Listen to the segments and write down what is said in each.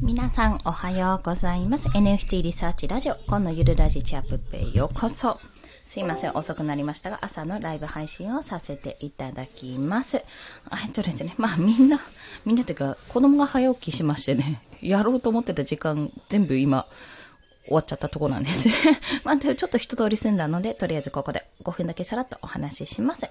皆さんおはようございます。NFT リサーチラジオ、今のゆるラジチャップペへようこそ。すいません、遅くなりましたが、朝のライブ配信をさせていただきます。えっとですね、まあみんな、みんなというか、子供が早起きしましてね、やろうと思ってた時間、全部今、終わっちゃったところなんですね。まあ、ちょっと一通り済んだので、とりあえずここで5分だけさらっとお話しします。で、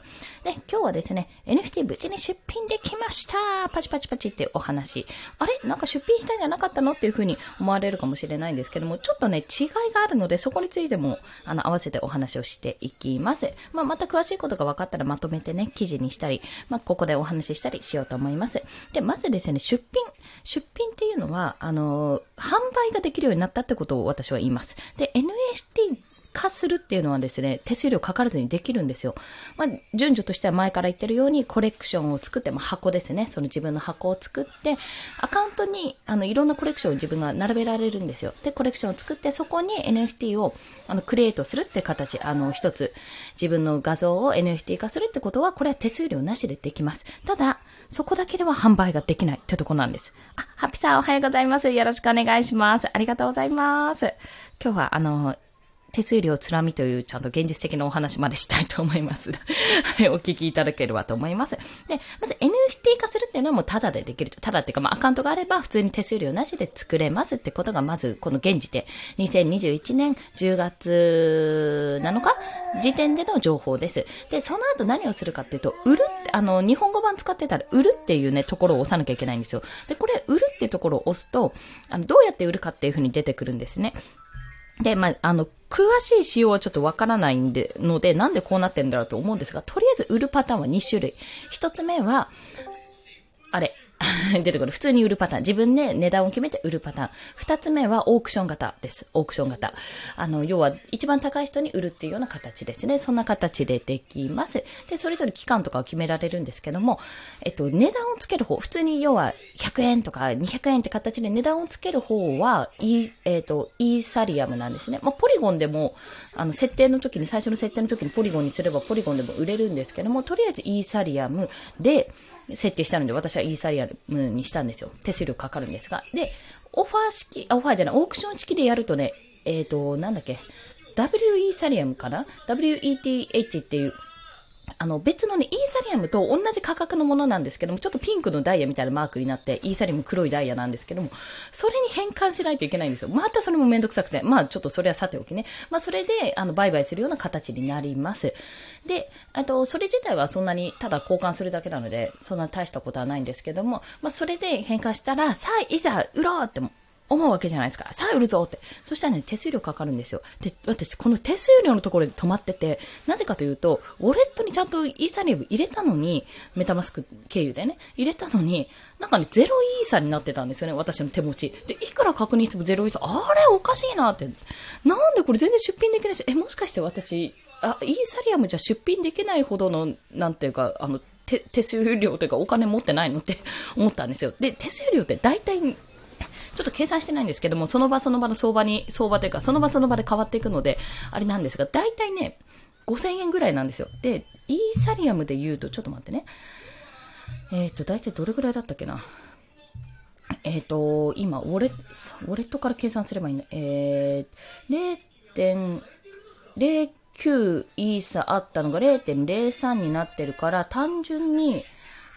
今日はですね、NFT 無事に出品できましたパチパチパチってお話。あれ？なんか出品したんじゃなかったのっていうふうに思われるかもしれないんですけども、ちょっとね、違いがあるので、そこについても、あの、合わせてお話をしていきます。まあ、また詳しいことが分かったらまとめてね、記事にしたり、まあ、ここでお話ししたりしようと思います。で、まずですね、出品。出品っていうのは、あの、販売ができるようになったってことを私は言います。で、NFT 化するっていうのはですね、手数料かからずにできるんですよ。まあ、順序としては前から言ってるように、コレクションを作って、まあ、箱ですね。その自分の箱を作って、アカウントに、あの、いろんなコレクションを自分が並べられるんですよ。で、コレクションを作って、そこに NFT を、あの、クリエイトするって形、あの、一つ、自分の画像を NFT 化するってことは、これは手数料なしでできます。ただ、そこだけでは販売ができないってとこなんです。あ、ハピさんおはようございます。よろしくお願いします。ありがとうございます。今日は、あの、手数料つらみというちゃんと現実的なお話までしたいと思います。はい、お聞きいただければと思います。で、まず NFT 化するっていうのはもうタダでできると。タダっていうか、まあアカウントがあれば普通に手数料なしで作れますってことがまずこの現時点、2021年10月7日時点での情報です。で、その後何をするかっていうと、売るって、あの、日本語版使ってたら売るっていうね、ところを押さなきゃいけないんですよ。で、これ売るってところを押すと、あの、どうやって売るかっていうふうに出てくるんですね。で、まあ、あの、詳しい仕様はちょっとわからないんで、ので、なんでこうなってんだろうと思うんですが、とりあえず売るパターンは2種類。1つ目は、あれ、出てくる。普通に売るパターン。自分で値段を決めて売るパターン。二つ目はオークション型です。オークション型。あの、要は一番高い人に売るっていうような形ですね。そんな形でできます。で、それぞれ期間とかを決められるんですけども、えっと、値段をつける方、普通に要は100円とか200円って形で値段をつける方は、イえっと、イーサリアムなんですね。まあ、ポリゴンでも、あの、設定の時に、最初の設定の時にポリゴンにすればポリゴンでも売れるんですけども、とりあえずイーサリアムで、設定したので、私はイーサリアムにしたんですよ。手数料かかるんですが。で、オファー式、あオファーじゃない、オークション式でやるとね、えっ、と、なんだっけ、W イーサリアムかな ?WETH っていう、あの、別のね、イーサリアムと同じ価格のものなんですけども、ちょっとピンクのダイヤみたいなマークになって、イーサリアム黒いダイヤなんですけども、それに変換しないといけないんですよ。またそれもめんどくさくて、まあちょっとそれはさておきね。まあそれで、あの、売買するような形になります。で、あと、それ自体はそんなに、ただ交換するだけなので、そんな大したことはないんですけども、まあそれで変換したら、さあ、いざ、売ろうって思うわけじゃないですか。さあ売るぞって。そしたらね、手数料かかるんですよ。で、私、この手数料のところで止まってて、なぜかというと、ウォレットにちゃんとイーサリアム入れたのに、メタマスク経由でね、入れたのに、なんかね、ゼロイーサになってたんですよね、私の手持ち。で、いくら確認してもゼロイーサ、あれおかしいなって。なんでこれ全然出品できないし、え、もしかして私、あ、イーサリアムじゃ出品できないほどの、なんていうか、あの、手、手数料というかお金持ってないのって思ったんですよ。で、手数料って大体、ちょっと計算してないんですけども、その場その場の相場に、相場というか、その場その場で変わっていくので、あれなんですが、大体ね、5000円ぐらいなんですよ。で、イーサリアムで言うと、ちょっと待ってね。えっ、ー、と、大体どれぐらいだったっけな。えっ、ー、と、今、ウォレ、ウォレットから計算すればいいんだ。えー、0.09イーサあったのが0.03になってるから、単純に、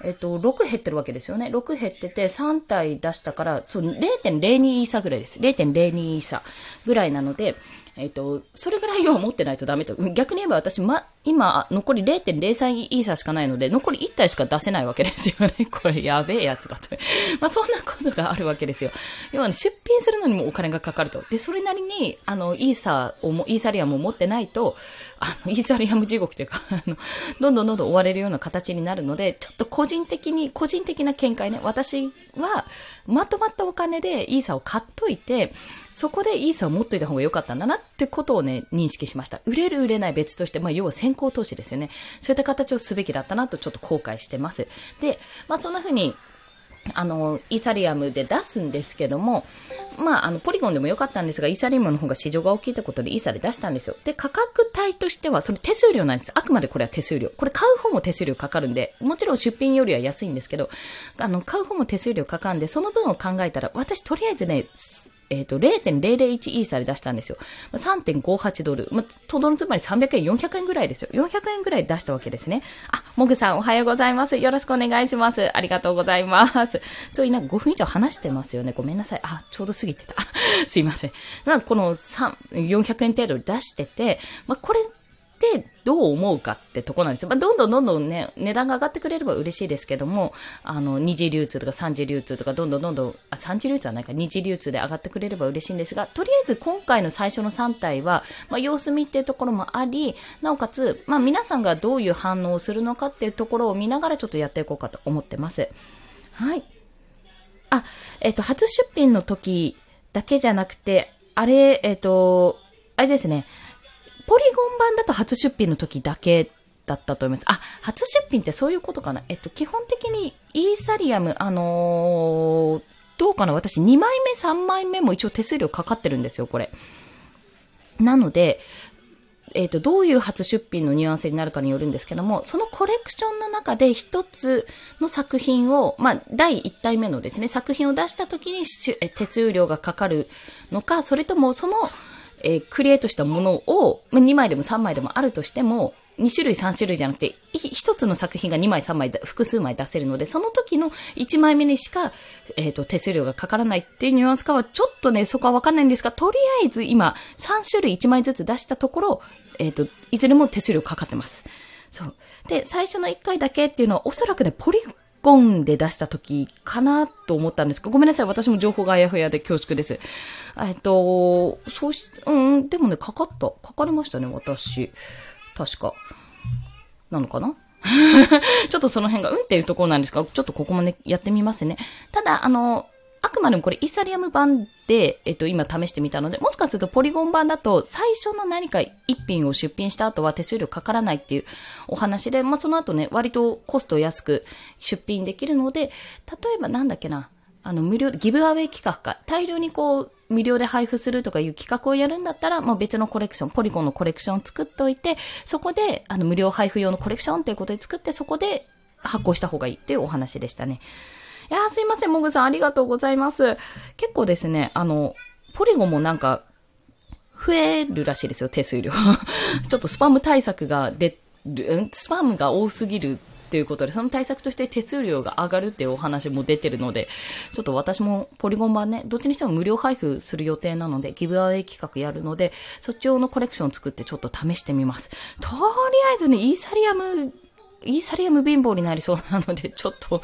えっと、6減ってるわけですよね。6減ってて、3体出したから、そう、0.02イーサぐらいです。0.02イーサぐらいなので、えっと、それぐらいは持ってないとダメと。逆に言えば私、ま、今、残り0.03イーサーしかないので、残り1体しか出せないわけですよね。これ、やべえやつだと。まあ、そんなことがあるわけですよ。要は、ね、出品するのにもお金がかかると。で、それなりに、あの、イーサーをも、イーサリアムを持ってないと、あの、イーサリアム地獄というか、あの、どんどんどんどん追われるような形になるので、ちょっと個人的に、個人的な見解ね。私は、まとまったお金でイーサを買っといて、そこでイーサを持っといた方が良かったんだなってことをね、認識しました。売れる売れない別として、まあ要は先行投資ですよね。そういった形をすべきだったなとちょっと後悔してます。で、まあそんな風に、あの、イーサリアムで出すんですけども、まあ、あの、ポリゴンでもよかったんですが、イーサリアムの方が市場が大きいってことでイーサで出したんですよ。で、価格帯としては、それ手数料なんです。あくまでこれは手数料。これ買う方も手数料かかるんで、もちろん出品よりは安いんですけど、あの、買う方も手数料かかるんで、その分を考えたら、私とりあえずね、えっ、ー、と、0.001イーサで出したんですよ。3.58ドル。まあ、とどのつまり300円、400円ぐらいですよ。400円ぐらい出したわけですね。あ、もぐさんおはようございます。よろしくお願いします。ありがとうございます。ちょいなんか5分以上話してますよね。ごめんなさい。あ、ちょうど過ぎてた。すいません。まあ、この3、400円程度出してて、まあ、これてどう思うかってとこなんですよ。まあ、どんどんどんどんね、値段が上がってくれれば嬉しいですけども、あの、二次流通とか三次流通とか、どんどんどんどん、あ、三次流通はないか、二次流通で上がってくれれば嬉しいんですが、とりあえず今回の最初の3体は、まあ、様子見っていうところもあり、なおかつ、まあ、皆さんがどういう反応をするのかっていうところを見ながらちょっとやっていこうかと思ってます。はい。あ、えっ、と、初出品の時だけじゃなくて、あれ、えっ、と、あれですね、ポリゴン版だと初出品の時だけだったと思います。あ、初出品ってそういうことかな。えっと、基本的にイーサリアム、あのー、どうかな私2枚目、3枚目も一応手数料かかってるんですよ、これ。なので、えっ、と、どういう初出品のニュアンスになるかによるんですけども、そのコレクションの中で一つの作品を、まあ、第1体目のですね、作品を出した時に手数料がかかるのか、それともそのえー、クリエイトしたものを、まあ、2枚でも3枚でもあるとしても、2種類3種類じゃなくて、1つの作品が2枚3枚、複数枚出せるので、その時の1枚目にしか、えっ、ー、と、手数料がかからないっていうニュアンスかは、ちょっとね、そこはわかんないんですが、とりあえず今、3種類1枚ずつ出したところ、えっ、ー、と、いずれも手数料かかってます。そう。で、最初の1回だけっていうのは、おそらくね、ポリゴンで出した時かなと思ったんですけど、ごめんなさい。私も情報があやふやで恐縮です。えっと、そうし、うん、でもね、かかった。かかりましたね、私。確か。なのかな？ちょっとその辺が、うんっていうところなんですが、ちょっとここもね、やってみますね。ただ、あの、あくまでもこれイーサリアム版で、えっと、今試してみたので、もしかするとポリゴン版だと最初の何か一品を出品した後は手数料かからないっていうお話で、まあ、その後ね、割とコスト安く出品できるので、例えばなんだっけな、あの、無料、ギブアウェイ企画か、大量にこう、無料で配布するとかいう企画をやるんだったら、もう別のコレクション、ポリゴンのコレクションを作っておいて、そこで、あの、無料配布用のコレクションっていうことで作って、そこで発行した方がいいっていうお話でしたね。いやすいません、もぐさん、ありがとうございます。結構ですね、あの、ポリゴンもなんか、増えるらしいですよ、手数料。ちょっとスパム対策が出る、スパムが多すぎるっていうことで、その対策として手数料が上がるっていうお話も出てるので、ちょっと私もポリゴン版ね、どっちにしても無料配布する予定なので、ギブアウェイ企画やるので、そっち用のコレクション作ってちょっと試してみます。とりあえずね、イーサリアムイーサリアム貧乏になりそうなので、ちょっと、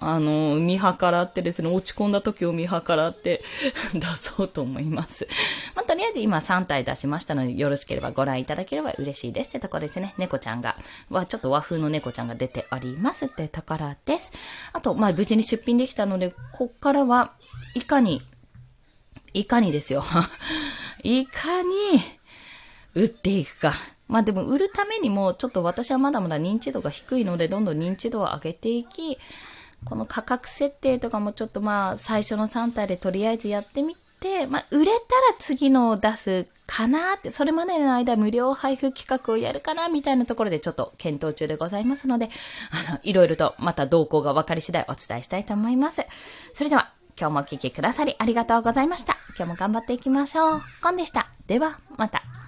あの、見計らってですね、落ち込んだ時を見計らって 出そうと思います。まあ、とりあえず今3体出しましたので、よろしければご覧いただければ嬉しいですってところですね。猫ちゃんが、は、ちょっと和風の猫ちゃんが出ておりますってところです。あと、まあ、無事に出品できたので、こっからは、いかに、いかにですよ。いかに、打っていくか。まあでも売るためにも、ちょっと私はまだまだ認知度が低いので、どんどん認知度を上げていき、この価格設定とかもちょっとまあ最初の3体でとりあえずやってみて、まあ売れたら次のを出すかなって、それまでの間無料配布企画をやるかなみたいなところでちょっと検討中でございますので、あの、いろいろとまた動向が分かり次第お伝えしたいと思います。それでは、今日もお聴きくださりありがとうございました。今日も頑張っていきましょう。コンでした。では、また。